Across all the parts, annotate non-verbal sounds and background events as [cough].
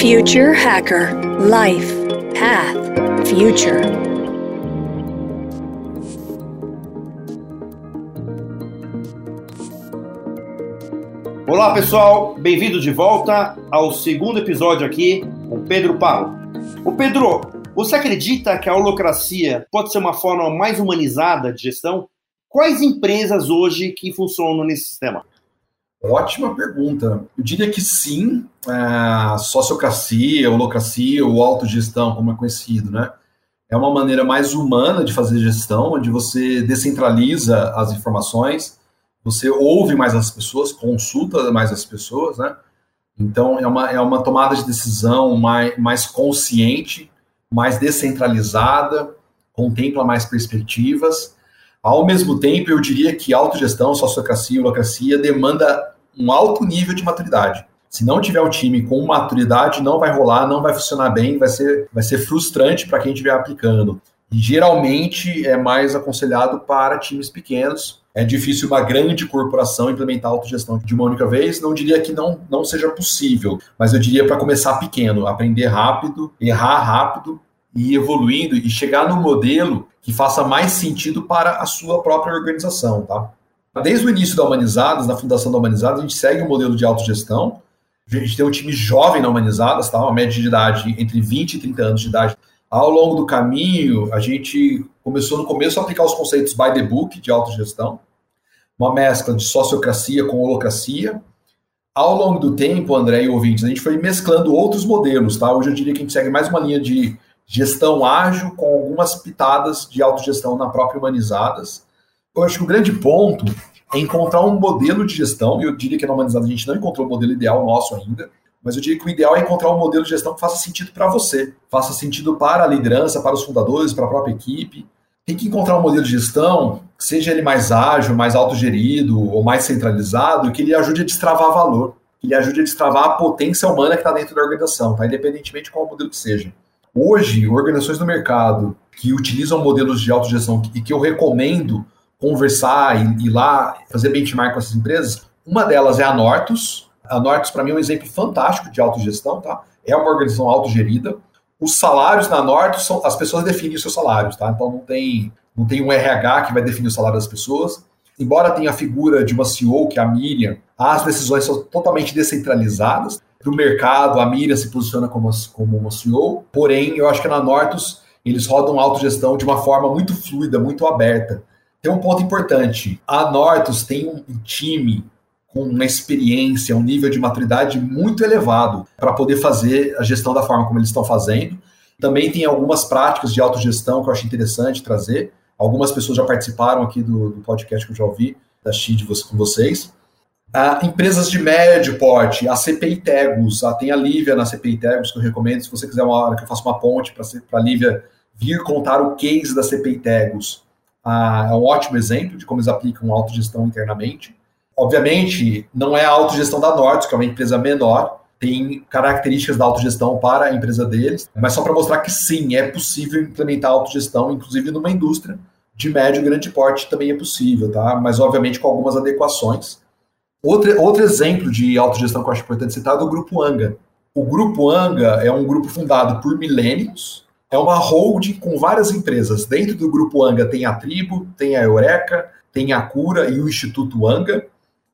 Future Hacker Life Path Future. Olá pessoal, bem-vindo de volta ao segundo episódio aqui com Pedro Paulo. O Pedro, você acredita que a holocracia pode ser uma forma mais humanizada de gestão? Quais empresas hoje que funcionam nesse sistema? Ótima pergunta. Eu diria que sim, a sociocracia, holocracia ou autogestão, como é conhecido, né? É uma maneira mais humana de fazer gestão, onde você descentraliza as informações, você ouve mais as pessoas, consulta mais as pessoas, né? Então, é uma, é uma tomada de decisão mais, mais consciente, mais descentralizada, contempla mais perspectivas ao mesmo tempo, eu diria que autogestão, sociocracia e holocracia demanda um alto nível de maturidade. Se não tiver um time com maturidade, não vai rolar, não vai funcionar bem, vai ser, vai ser frustrante para quem estiver aplicando. E geralmente é mais aconselhado para times pequenos. É difícil uma grande corporação implementar autogestão de uma única vez. Não diria que não, não seja possível, mas eu diria para começar pequeno, aprender rápido, errar rápido e evoluindo e chegar no modelo que faça mais sentido para a sua própria organização, tá? Desde o início da Humanizadas, na fundação da Humanizadas, a gente segue um modelo de autogestão. A gente tem um time jovem na Humanizadas, tá? uma média de idade entre 20 e 30 anos de idade. Ao longo do caminho, a gente começou no começo a aplicar os conceitos by the book de autogestão, uma mescla de sociocracia com holocracia. Ao longo do tempo, André e ouvintes, a gente foi mesclando outros modelos, tá? Hoje eu diria que a gente segue mais uma linha de gestão ágil com algumas pitadas de autogestão na própria Humanizadas. Eu acho que o grande ponto é encontrar um modelo de gestão, e eu diria que na Humanizadas a gente não encontrou o modelo ideal nosso ainda, mas eu diria que o ideal é encontrar um modelo de gestão que faça sentido para você, faça sentido para a liderança, para os fundadores, para a própria equipe. Tem que encontrar um modelo de gestão, seja ele mais ágil, mais autogerido ou mais centralizado, que ele ajude a destravar valor, que ele ajude a destravar a potência humana que está dentro da organização, tá? independentemente de qual modelo que seja. Hoje, organizações do mercado que utilizam modelos de autogestão e que eu recomendo conversar e ir lá fazer benchmark com essas empresas, uma delas é a Nortus. A Nortus, para mim, é um exemplo fantástico de autogestão, tá? É uma organização autogerida. Os salários na Nortus são as pessoas definem os seus salários, tá? Então não tem, não tem um RH que vai definir o salário das pessoas. Embora tenha a figura de uma CEO, que é a Miriam, as decisões são totalmente descentralizadas para o mercado, a Miriam se posiciona como, como uma CEO, porém, eu acho que na Nortus eles rodam autogestão de uma forma muito fluida, muito aberta. Tem um ponto importante: a Nortus tem um time com uma experiência, um nível de maturidade muito elevado para poder fazer a gestão da forma como eles estão fazendo. Também tem algumas práticas de autogestão que eu acho interessante trazer. Algumas pessoas já participaram aqui do, do podcast que eu já ouvi, da XID com vocês. Ah, empresas de médio porte, a CPI Tegos, ah, tem a Lívia na CPI Tegos, que eu recomendo, se você quiser uma hora que eu faça uma ponte para a Lívia vir contar o case da CPI Tegos. Ah, é um ótimo exemplo de como eles aplicam autogestão internamente. Obviamente, não é a autogestão da Norte, que é uma empresa menor, tem características da autogestão para a empresa deles, mas só para mostrar que sim, é possível implementar autogestão, inclusive numa indústria de médio e grande porte também é possível, tá? Mas obviamente com algumas adequações. Outro, outro exemplo de autogestão que eu acho importante citar é do Grupo Anga. O Grupo Anga é um grupo fundado por milênios, é uma holding com várias empresas. Dentro do Grupo Anga tem a Tribo, tem a Eureka, tem a Cura e o Instituto Anga.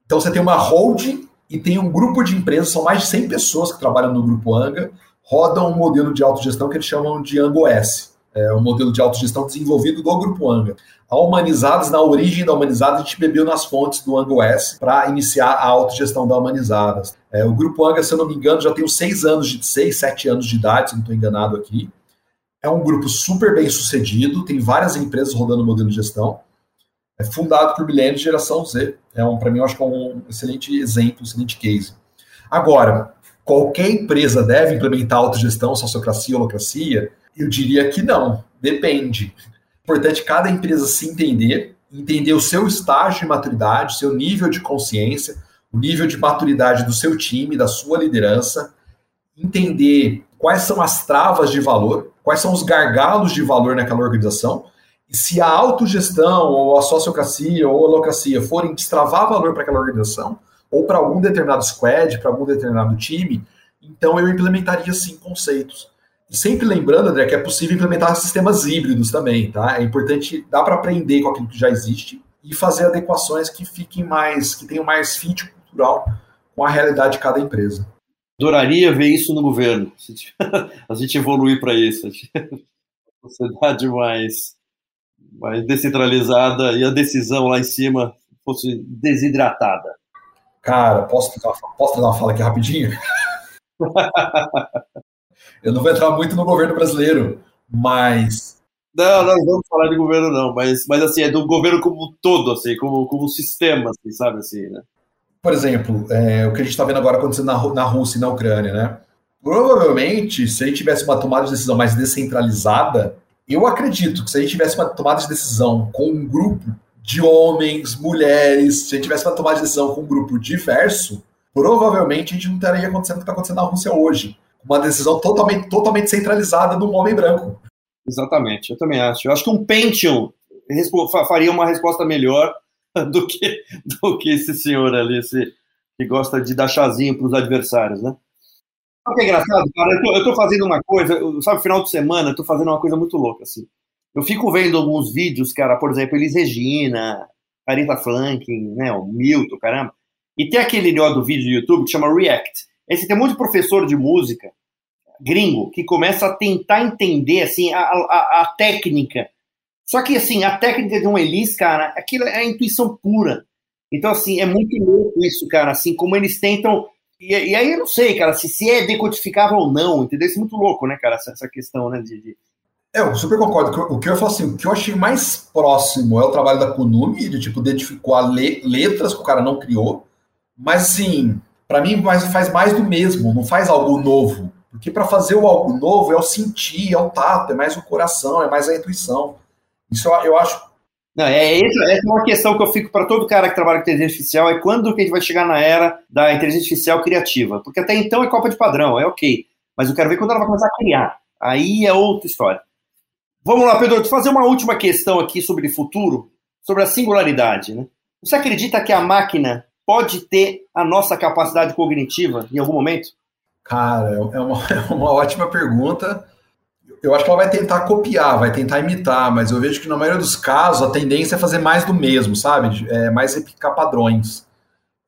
Então você tem uma holding e tem um grupo de empresas, são mais de 100 pessoas que trabalham no Grupo Anga, rodam um modelo de autogestão que eles chamam de Ango S é um modelo de autogestão desenvolvido do Grupo Anga. A Humanizadas, na origem da Humanizadas, a gente bebeu nas fontes do Anga OS para iniciar a autogestão da Humanizadas. É, o Grupo Anga, se eu não me engano, já tem seis anos de seis, sete anos de idade, se não estou enganado aqui. É um grupo super bem sucedido, tem várias empresas rodando o modelo de gestão. É fundado por milênios de geração Z. É um, para mim, eu acho que é um excelente exemplo, um excelente case. Agora, qualquer empresa deve implementar autogestão, sociocracia, holocracia? Eu diria que não, depende. Importante cada empresa se entender, entender o seu estágio de maturidade, seu nível de consciência, o nível de maturidade do seu time, da sua liderança, entender quais são as travas de valor, quais são os gargalos de valor naquela organização, e se a autogestão, ou a sociocracia, ou a holocracia forem destravar valor para aquela organização, ou para algum determinado squad, para algum determinado time, Então eu implementaria sim conceitos. Sempre lembrando, André, que é possível implementar sistemas híbridos também, tá? É importante, dá para aprender com aquilo que já existe e fazer adequações que fiquem mais, que tenham mais fit cultural com a realidade de cada empresa. Adoraria ver isso no governo. [laughs] A gente evoluir para isso. A [laughs] sociedade mais, mais descentralizada e a decisão lá em cima fosse desidratada. Cara, posso, posso dar uma fala aqui rapidinho? [laughs] Eu não vou entrar muito no governo brasileiro, mas. Não, não vamos falar de governo, não, mas, mas assim, é do governo como um todo, assim, como, como sistema, assim, sabe assim, né? Por exemplo, é, o que a gente está vendo agora acontecendo na, na Rússia e na Ucrânia, né? Provavelmente, se a gente tivesse uma tomada de decisão mais descentralizada, eu acredito que se a gente tivesse uma tomada de decisão com um grupo de homens, mulheres, se a gente tivesse uma tomada de decisão com um grupo diverso, provavelmente a gente não teria acontecendo o que está acontecendo na Rússia hoje. Uma decisão totalmente, totalmente centralizada de um homem branco. Exatamente, eu também acho. Eu acho que um Pentium faria uma resposta melhor [laughs] do que, do que esse senhor ali, esse, que gosta de dar chazinho para os adversários, né? Sabe o que é engraçado, cara? Eu estou fazendo uma coisa, sabe, final de semana, eu estou fazendo uma coisa muito louca, assim. Eu fico vendo alguns vídeos, cara, por exemplo, Elis Regina, Aretha Franklin, né, o Milton, caramba. E tem aquele ó, do vídeo do YouTube que chama React. Esse tem de professor de música gringo que começa a tentar entender assim a, a, a técnica. Só que assim, a técnica de um Elis, cara, aquilo é a intuição pura. Então, assim, é muito louco isso, cara, assim, como eles tentam. E, e aí eu não sei, cara, se, se é decodificável ou não, entendeu? Isso é muito louco, né, cara, essa, essa questão, né, de, de eu super concordo. O que eu falo assim, o que eu achei mais próximo é o trabalho da Kunumi, de tipo, identificar le letras que o cara não criou. Mas assim, para mim faz mais do mesmo, não faz algo novo. Porque para fazer o algo novo é o sentir, é o tato, é mais o coração, é mais a intuição. Isso eu, eu acho. Não, é, essa é uma questão que eu fico para todo cara que trabalha com inteligência artificial, é quando que a gente vai chegar na era da inteligência artificial criativa. Porque até então é copa de padrão, é ok. Mas eu quero ver quando ela vai começar a criar. Aí é outra história. Vamos lá, Pedro, fazer uma última questão aqui sobre o futuro, sobre a singularidade. Né? Você acredita que a máquina pode ter a nossa capacidade cognitiva em algum momento? Cara, [laughs] é uma, é uma ótima pergunta. Eu acho que ela vai tentar copiar, vai tentar imitar, mas eu vejo que na maioria dos casos a tendência é fazer mais do mesmo, sabe? É mais replicar padrões.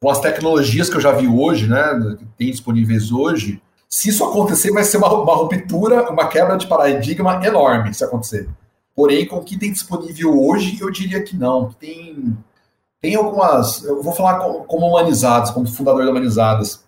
Com as tecnologias que eu já vi hoje, né, que tem disponíveis hoje, se isso acontecer, vai ser uma, uma ruptura, uma quebra de paradigma enorme se acontecer. Porém, com o que tem disponível hoje, eu diria que não. Tem, tem algumas. Eu vou falar como humanizados, como fundador da Humanizadas.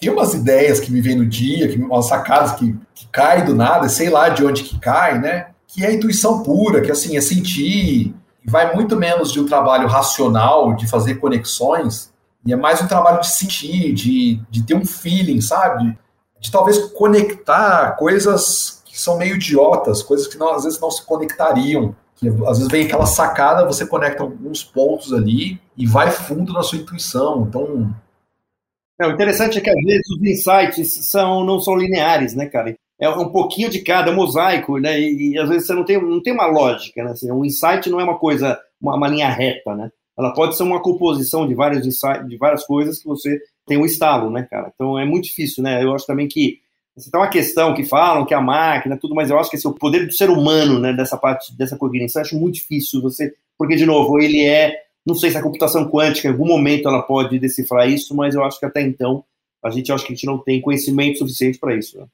Tem umas ideias que me vêm no dia, que, umas sacadas que, que caem do nada, sei lá de onde que cai, né? Que é a intuição pura, que assim, é sentir. Vai muito menos de um trabalho racional, de fazer conexões, e é mais um trabalho de sentir, de, de ter um feeling, sabe? de talvez conectar coisas que são meio idiotas, coisas que não, às vezes não se conectariam. Que às vezes vem aquela sacada, você conecta alguns pontos ali e vai fundo na sua intuição. Então. É, o interessante é que às vezes os insights são, não são lineares, né, cara? É um pouquinho de cada, mosaico, né? E, e, às vezes você não tem, não tem uma lógica, né? Assim, um insight não é uma coisa, uma, uma linha reta, né? Ela pode ser uma composição de vários insights, de várias coisas que você tem um estalo, né, cara? Então é muito difícil, né? Eu acho também que tem uma questão que falam que a máquina, tudo, mas eu acho que esse, é o poder do ser humano, né, dessa parte, dessa cognição, eu acho muito difícil você, porque de novo, ele é, não sei se a computação quântica em algum momento ela pode decifrar isso, mas eu acho que até então a gente acho que a gente não tem conhecimento suficiente para isso. Né?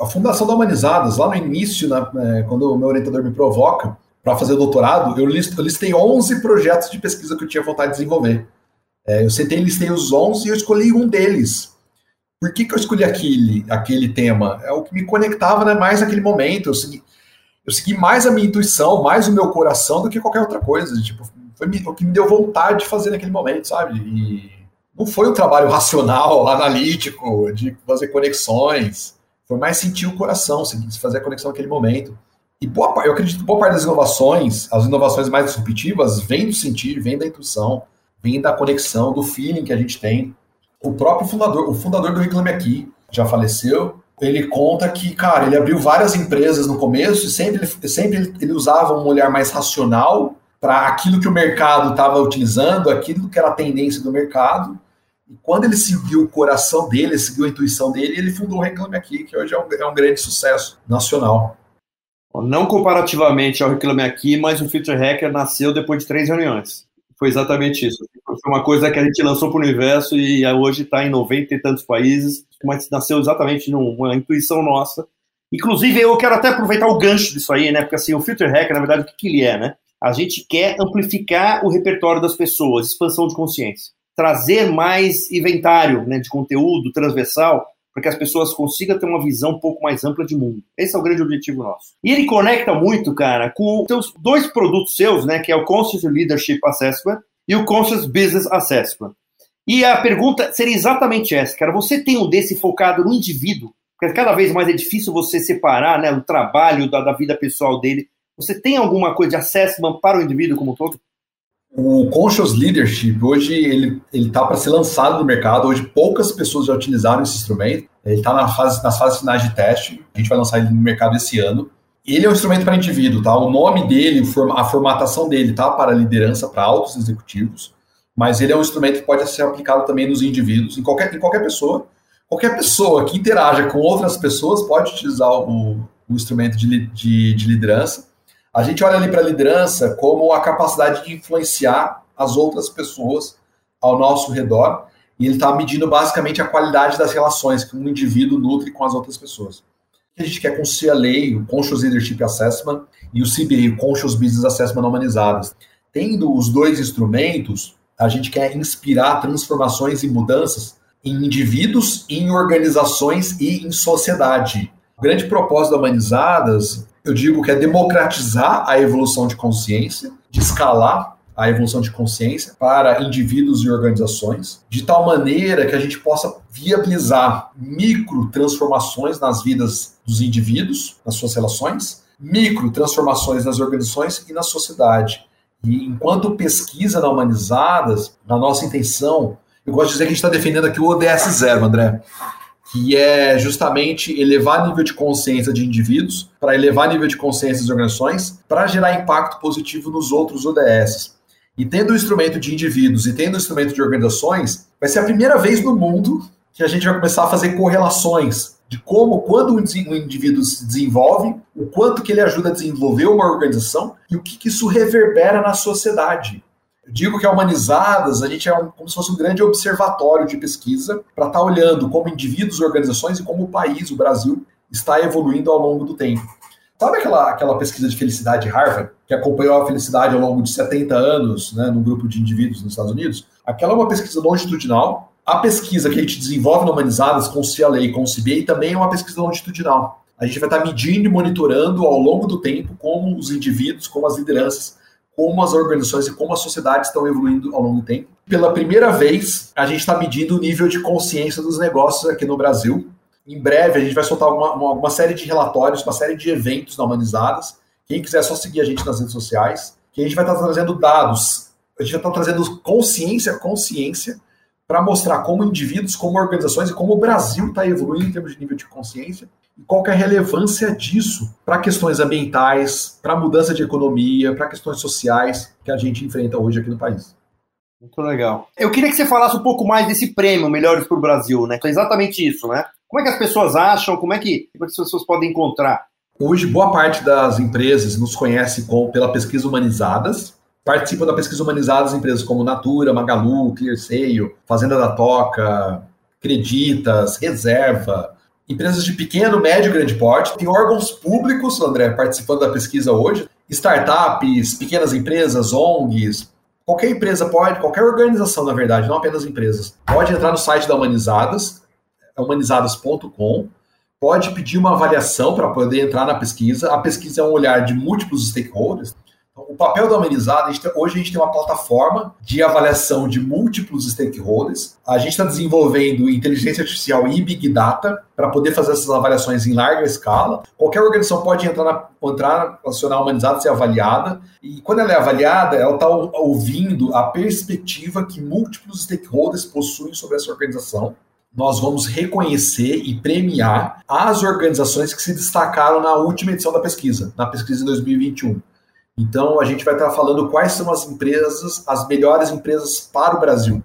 A Fundação da Humanizadas, lá no início, né, é, quando o meu orientador me provoca para fazer o doutorado, eu, list, eu listei 11 projetos de pesquisa que eu tinha vontade de desenvolver. É, eu sentei, listei os 11 e eu escolhi um deles. Por que, que eu escolhi aquele, aquele tema? É o que me conectava né, mais naquele momento. Eu segui, eu segui mais a minha intuição, mais o meu coração do que qualquer outra coisa. Tipo, foi o que me deu vontade de fazer naquele momento, sabe? E não foi um trabalho racional, [laughs] analítico, de fazer conexões. Foi mais sentir o coração, fazer a conexão naquele momento. E boa, eu acredito que boa parte das inovações, as inovações mais disruptivas, vem do sentir, vem da intuição vem da conexão, do feeling que a gente tem. O próprio fundador, o fundador do Reclame Aqui, já faleceu, ele conta que, cara, ele abriu várias empresas no começo e sempre, sempre ele usava um olhar mais racional para aquilo que o mercado estava utilizando, aquilo que era a tendência do mercado. E quando ele seguiu o coração dele, seguiu a intuição dele, ele fundou o Reclame Aqui, que hoje é um, é um grande sucesso nacional. Não comparativamente ao Reclame Aqui, mas o Future Hacker nasceu depois de três reuniões. Foi exatamente isso. Foi uma coisa que a gente lançou para o universo e hoje está em 90 e tantos países, mas nasceu exatamente numa intuição nossa. Inclusive, eu quero até aproveitar o gancho disso aí, né? Porque assim, o Filter Hacker, na verdade, o que, que ele é, né? A gente quer amplificar o repertório das pessoas, expansão de consciência. Trazer mais inventário né, de conteúdo transversal para que as pessoas consigam ter uma visão um pouco mais ampla de mundo. Esse é o grande objetivo nosso. E ele conecta muito, cara, com os dois produtos seus, né, que é o Conscious Leadership Assessment e o Conscious Business Assessment. E a pergunta seria exatamente essa, cara. Você tem um desse focado no indivíduo? Porque cada vez mais é difícil você separar né, o trabalho da, da vida pessoal dele. Você tem alguma coisa de assessment para o indivíduo como um todo? O Conscious Leadership, hoje ele está para ser lançado no mercado. Hoje poucas pessoas já utilizaram esse instrumento. Ele está na fase, nas fases finais de teste. A gente vai lançar ele no mercado esse ano. Ele é um instrumento para indivíduo, tá? O nome dele, a formatação dele tá para liderança, para altos executivos, mas ele é um instrumento que pode ser aplicado também nos indivíduos, em qualquer, em qualquer pessoa. Qualquer pessoa que interaja com outras pessoas pode utilizar o, o instrumento de, de, de liderança. A gente olha ali para a liderança como a capacidade de influenciar as outras pessoas ao nosso redor, e ele está medindo basicamente a qualidade das relações que um indivíduo nutre com as outras pessoas. A gente quer com o CLA, o Conscious Leadership Assessment, e o CBA, o Conscious Business Assessment humanizadas. Tendo os dois instrumentos, a gente quer inspirar transformações e mudanças em indivíduos, em organizações e em sociedade. O grande propósito da Humanizadas eu digo que é democratizar a evolução de consciência, de escalar a evolução de consciência para indivíduos e organizações, de tal maneira que a gente possa viabilizar micro transformações nas vidas dos indivíduos, nas suas relações, micro transformações nas organizações e na sociedade. E enquanto pesquisa na Humanizadas, na nossa intenção, eu gosto de dizer que a gente está defendendo aqui o ODS zero, André que é justamente elevar nível de consciência de indivíduos, para elevar nível de consciência das organizações, para gerar impacto positivo nos outros ODS. E tendo o instrumento de indivíduos e tendo o instrumento de organizações, vai ser a primeira vez no mundo que a gente vai começar a fazer correlações de como, quando um indivíduo se desenvolve, o quanto que ele ajuda a desenvolver uma organização e o que, que isso reverbera na sociedade. Eu digo que é humanizadas, a gente é um, como se fosse um grande observatório de pesquisa para estar tá olhando como indivíduos, organizações e como o país, o Brasil, está evoluindo ao longo do tempo. Sabe aquela, aquela pesquisa de felicidade de Harvard, que acompanhou a felicidade ao longo de 70 anos, né, num grupo de indivíduos nos Estados Unidos? Aquela é uma pesquisa longitudinal. A pesquisa que a gente desenvolve no Humanizadas com o CLA e com o CBA também é uma pesquisa longitudinal. A gente vai estar medindo e monitorando ao longo do tempo como os indivíduos, como as lideranças como as organizações e como a sociedade estão evoluindo ao longo do tempo. Pela primeira vez, a gente está medindo o nível de consciência dos negócios aqui no Brasil. Em breve, a gente vai soltar uma, uma, uma série de relatórios, uma série de eventos na Humanizadas. Quem quiser, é só seguir a gente nas redes sociais. Que a gente vai estar trazendo dados, a gente vai estar trazendo consciência, consciência, para mostrar como indivíduos, como organizações e como o Brasil está evoluindo em termos de nível de consciência e qual é a relevância disso para questões ambientais, para mudança de economia, para questões sociais que a gente enfrenta hoje aqui no país. Muito legal. Eu queria que você falasse um pouco mais desse prêmio Melhores para o Brasil, né? É exatamente isso, né? Como é que as pessoas acham? Como é que, como é que as pessoas podem encontrar? Hoje, boa parte das empresas nos conhece com, pela pesquisa humanizadas. Participam da pesquisa humanizadas empresas como Natura, Magalu, ClearSale, Fazenda da Toca, Creditas, Reserva, empresas de pequeno, médio e grande porte, tem órgãos públicos, André, participando da pesquisa hoje, startups, pequenas empresas, ONGs, qualquer empresa pode, qualquer organização, na verdade, não apenas empresas, pode entrar no site da Humanizadas, é humanizadas.com, pode pedir uma avaliação para poder entrar na pesquisa. A pesquisa é um olhar de múltiplos stakeholders, o papel da Amenizada, hoje a gente tem uma plataforma de avaliação de múltiplos stakeholders. A gente está desenvolvendo inteligência artificial e Big Data para poder fazer essas avaliações em larga escala. Qualquer organização pode entrar, na, entrar acionar a Humanizada, ser avaliada. E quando ela é avaliada, ela está ouvindo a perspectiva que múltiplos stakeholders possuem sobre essa organização nós vamos reconhecer e premiar as organizações que se destacaram na última edição da pesquisa, na pesquisa de 2021. Então, a gente vai estar falando quais são as empresas, as melhores empresas para o Brasil.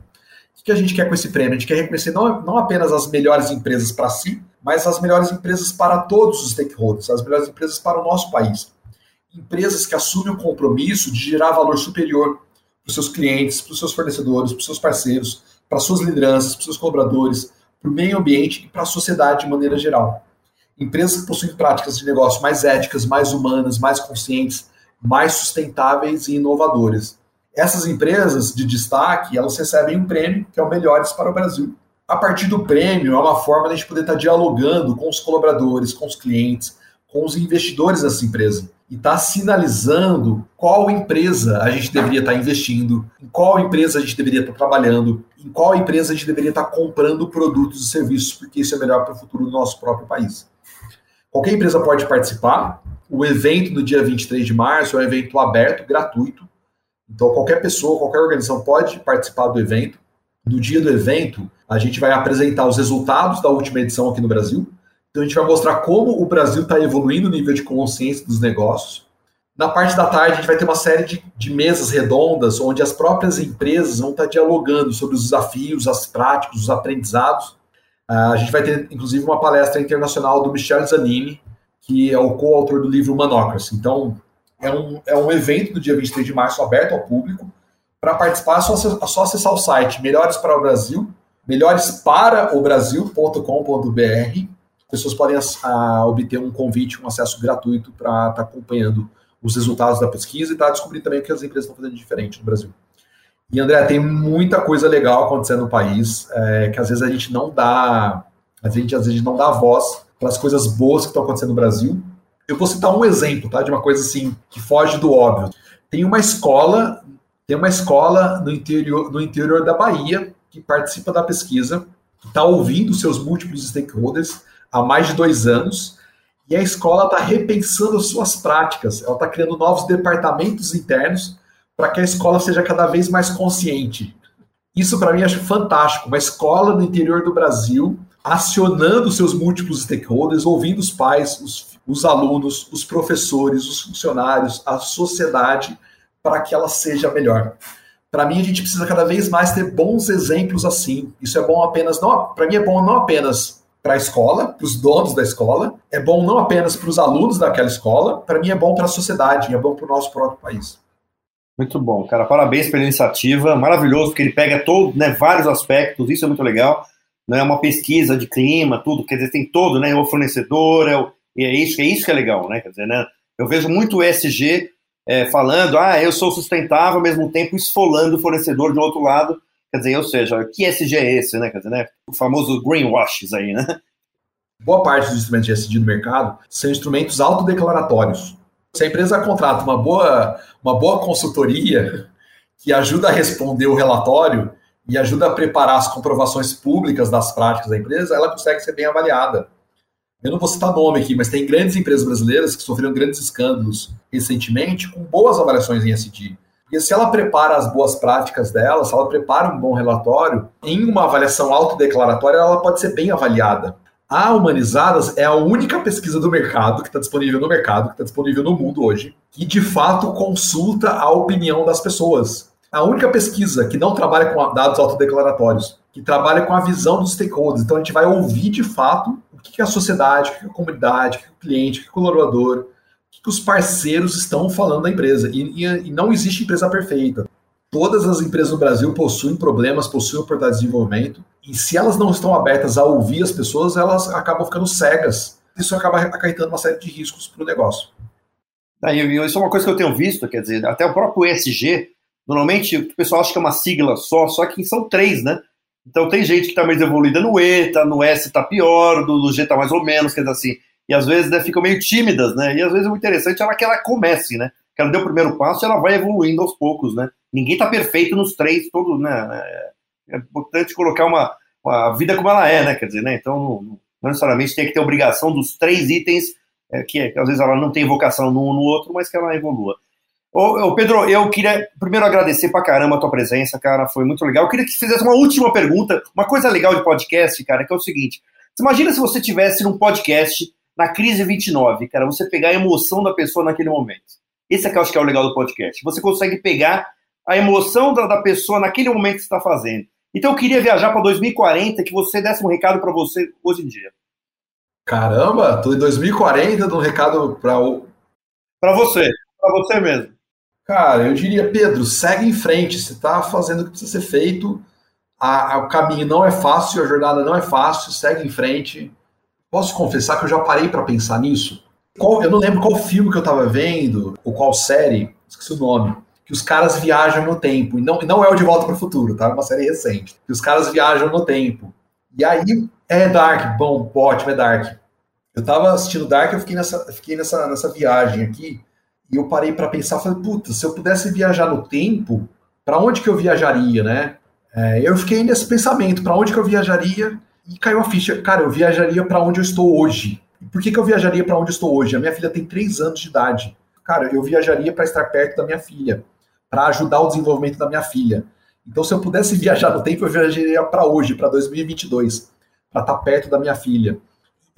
O que a gente quer com esse prêmio? A gente quer reconhecer não, não apenas as melhores empresas para si, mas as melhores empresas para todos os stakeholders, as melhores empresas para o nosso país. Empresas que assumem o compromisso de gerar valor superior para os seus clientes, para os seus fornecedores, para os seus parceiros, para as suas lideranças, para os seus colaboradores, para o meio ambiente e para a sociedade de maneira geral. Empresas que possuem práticas de negócio mais éticas, mais humanas, mais conscientes, mais sustentáveis e inovadoras. Essas empresas de destaque, elas recebem um prêmio que é o Melhores para o Brasil. A partir do prêmio, é uma forma de a gente poder estar dialogando com os colaboradores, com os clientes, com os investidores dessa empresa e está sinalizando qual empresa a gente deveria estar tá investindo, em qual empresa a gente deveria estar tá trabalhando, em qual empresa a gente deveria estar tá comprando produtos e serviços, porque isso é melhor para o futuro do nosso próprio país. Qualquer empresa pode participar. O evento no dia 23 de março é um evento aberto, gratuito. Então, qualquer pessoa, qualquer organização pode participar do evento. No dia do evento, a gente vai apresentar os resultados da última edição aqui no Brasil. Então, a gente vai mostrar como o Brasil está evoluindo o nível de consciência dos negócios. Na parte da tarde, a gente vai ter uma série de, de mesas redondas, onde as próprias empresas vão estar tá dialogando sobre os desafios, as práticas, os aprendizados. Uh, a gente vai ter, inclusive, uma palestra internacional do Michel Zanini, que é o coautor do livro Manocracy. Então, é um, é um evento do dia 23 de março aberto ao público. Para participar, é só, é só acessar o site Melhores para o Brasil, melhoresparaobrasil.com.br. Pessoas podem a, obter um convite, um acesso gratuito para estar tá acompanhando os resultados da pesquisa e estar tá descobrindo também o que as empresas estão fazendo diferente no Brasil. E, André, tem muita coisa legal acontecendo no país, é, que às vezes a gente não dá, a gente às vezes não dá voz para as coisas boas que estão acontecendo no Brasil, eu vou citar um exemplo, tá? De uma coisa assim que foge do óbvio. Tem uma escola, tem uma escola no interior, no interior da Bahia que participa da pesquisa, está ouvindo seus múltiplos stakeholders há mais de dois anos, e a escola está repensando as suas práticas. Ela está criando novos departamentos internos para que a escola seja cada vez mais consciente. Isso para mim acho fantástico. Uma escola no interior do Brasil acionando seus múltiplos stakeholders, ouvindo os pais, os os alunos, os professores, os funcionários, a sociedade, para que ela seja melhor. Para mim, a gente precisa cada vez mais ter bons exemplos assim. Isso é bom apenas, para mim é bom não apenas para a escola, para os donos da escola, é bom não apenas para os alunos daquela escola, para mim é bom para a sociedade, é bom para o nosso próprio país. Muito bom, cara. Parabéns pela iniciativa. Maravilhoso, porque ele pega todo, né, vários aspectos, isso é muito legal. Né, uma pesquisa de clima, tudo, quer dizer, tem todo, né? O fornecedor, é o, é isso, é isso que é legal, né? Quer dizer, né? Eu vejo muito o ESG é, falando, ah, eu sou sustentável, ao mesmo tempo esfolando o fornecedor de outro lado. Quer dizer, ou seja, que ESG é esse, né? Quer dizer, né? O famoso greenwashes aí, né? Boa parte dos instrumentos de ESG no mercado são instrumentos autodeclaratórios. Se a empresa contrata uma boa, uma boa consultoria que ajuda a responder o relatório e ajuda a preparar as comprovações públicas das práticas da empresa, ela consegue ser bem avaliada. Eu não vou citar nome aqui, mas tem grandes empresas brasileiras que sofreram grandes escândalos recentemente com boas avaliações em SD. Porque se ela prepara as boas práticas dela, se ela prepara um bom relatório, em uma avaliação autodeclaratória, ela pode ser bem avaliada. A Humanizadas é a única pesquisa do mercado, que está disponível no mercado, que está disponível no mundo hoje, que de fato consulta a opinião das pessoas. A única pesquisa que não trabalha com dados autodeclaratórios, que trabalha com a visão dos stakeholders. Então a gente vai ouvir de fato que, que a sociedade, o que, a comunidade, o que, o cliente, o que o colaborador, o que, os parceiros estão falando da empresa. E, e, não existe empresa perfeita. Todas as empresas no Brasil possuem problemas, possuem oportunidades de desenvolvimento, e se elas não estão abertas a ouvir as pessoas, elas acabam ficando cegas. Isso acaba acarretando uma série de riscos para o negócio. Isso é uma coisa que eu tenho visto, quer dizer, até o próprio ESG, normalmente o pessoal acha que é uma sigla só, só que são três, né? Então tem gente que está mais evoluída no E, tá, no S está pior, do, G está mais ou menos, quer dizer assim. E às vezes né, ficam meio tímidas, né? E às vezes o interessante é que ela comece, né? Que ela dê o primeiro passo e ela vai evoluindo aos poucos, né? Ninguém está perfeito nos três, todos, né? É importante colocar uma, uma vida como ela é, né? Quer dizer, né? Então não, necessariamente tem que ter obrigação dos três itens, é, que, que às vezes ela não tem vocação no no outro, mas que ela evolua. Ô, ô, Pedro, eu queria primeiro agradecer pra caramba a tua presença, cara, foi muito legal. Eu queria que você fizesse uma última pergunta. Uma coisa legal de podcast, cara, que é o seguinte: você imagina se você tivesse num podcast na crise 29, cara, você pegar a emoção da pessoa naquele momento. Esse é que eu acho que é o legal do podcast. Você consegue pegar a emoção da, da pessoa naquele momento que você está fazendo. Então eu queria viajar para 2040, que você desse um recado para você hoje em dia. Caramba, tô em 2040 dando um recado para o. Para você, para você mesmo. Cara, eu diria, Pedro, segue em frente. Você está fazendo o que precisa ser feito. A, a, o caminho não é fácil, a jornada não é fácil. Segue em frente. Posso confessar que eu já parei para pensar nisso? Qual, eu não lembro qual filme que eu estava vendo, ou qual série, esqueci o nome, que os caras viajam no tempo. E não, não é o De Volta para o Futuro, tá? É uma série recente. Que os caras viajam no tempo. E aí é Dark, bom, ótimo, é Dark. Eu tava assistindo Dark, eu fiquei nessa, fiquei nessa, nessa viagem aqui, e eu parei para pensar, falei, puta, se eu pudesse viajar no tempo, para onde que eu viajaria, né? É, eu fiquei nesse pensamento, para onde que eu viajaria? E caiu a ficha, cara, eu viajaria para onde eu estou hoje. Por que, que eu viajaria para onde eu estou hoje? A minha filha tem três anos de idade. Cara, eu viajaria para estar perto da minha filha, para ajudar o desenvolvimento da minha filha. Então, se eu pudesse viajar no tempo, eu viajaria para hoje, para 2022 para estar perto da minha filha.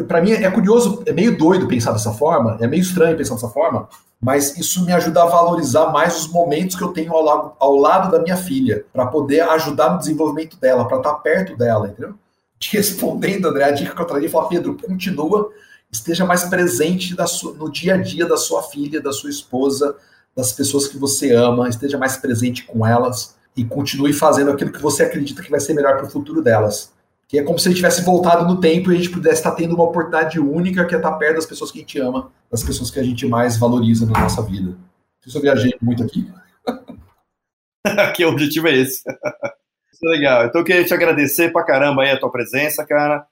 Para mim é curioso, é meio doido pensar dessa forma, é meio estranho pensar dessa forma, mas isso me ajuda a valorizar mais os momentos que eu tenho ao lado, ao lado da minha filha, para poder ajudar no desenvolvimento dela, para estar tá perto dela, entendeu? [laughs] Te respondendo, André, a dica que eu traria, fala, Pedro, continua, esteja mais presente no dia a dia da sua filha, da sua esposa, das pessoas que você ama, esteja mais presente com elas e continue fazendo aquilo que você acredita que vai ser melhor para o futuro delas. Que é como se gente tivesse voltado no tempo e a gente pudesse estar tendo uma oportunidade única que é estar perto das pessoas que a gente ama, das pessoas que a gente mais valoriza na nossa vida. Não sei se eu viajei muito aqui. [laughs] que objetivo é esse. [laughs] Isso é legal. Então eu queria te agradecer pra caramba aí a tua presença, cara.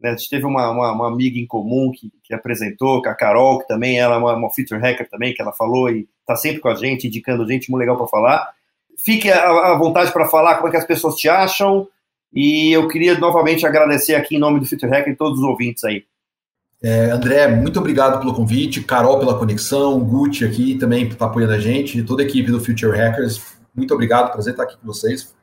Né, a gente teve uma, uma, uma, amiga em comum que, que apresentou, com a Carol, que também ela é uma, uma feature hacker também, que ela falou e tá sempre com a gente, indicando gente muito legal para falar. Fique à, à vontade para falar como é que as pessoas te acham, e eu queria novamente agradecer aqui em nome do Future Hacker e todos os ouvintes aí. É, André, muito obrigado pelo convite, Carol pela conexão, Gucci aqui também por estar apoiando a gente, toda a equipe do Future Hackers, muito obrigado, prazer estar aqui com vocês.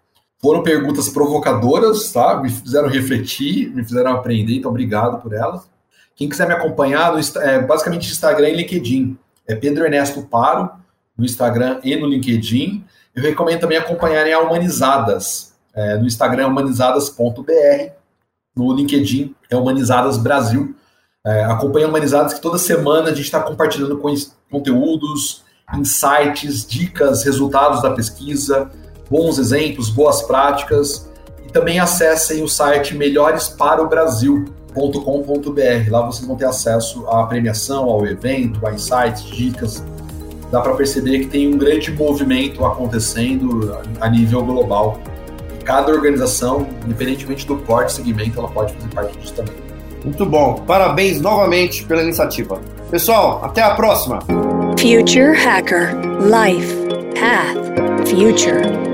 Foram perguntas provocadoras, tá? Me fizeram refletir, me fizeram aprender, então obrigado por elas. Quem quiser me acompanhar, no, é, basicamente Instagram e LinkedIn. É Pedro Ernesto Paro, no Instagram e no LinkedIn. Eu recomendo também acompanharem a Humanizadas, é, no Instagram é humanizadas.br, no LinkedIn é Humanizadas Brasil. É, acompanha Humanizadas que toda semana a gente está compartilhando conteúdos, insights, dicas, resultados da pesquisa, bons exemplos, boas práticas. E também acessem o site melhoresparobrasil.com.br. Lá vocês vão ter acesso à premiação, ao evento, a insights, dicas. Dá para perceber que tem um grande movimento acontecendo a nível global cada organização, independentemente do porte segmento, ela pode fazer parte disso também. Muito bom. Parabéns novamente pela iniciativa. Pessoal, até a próxima. Future Hacker Life Path Future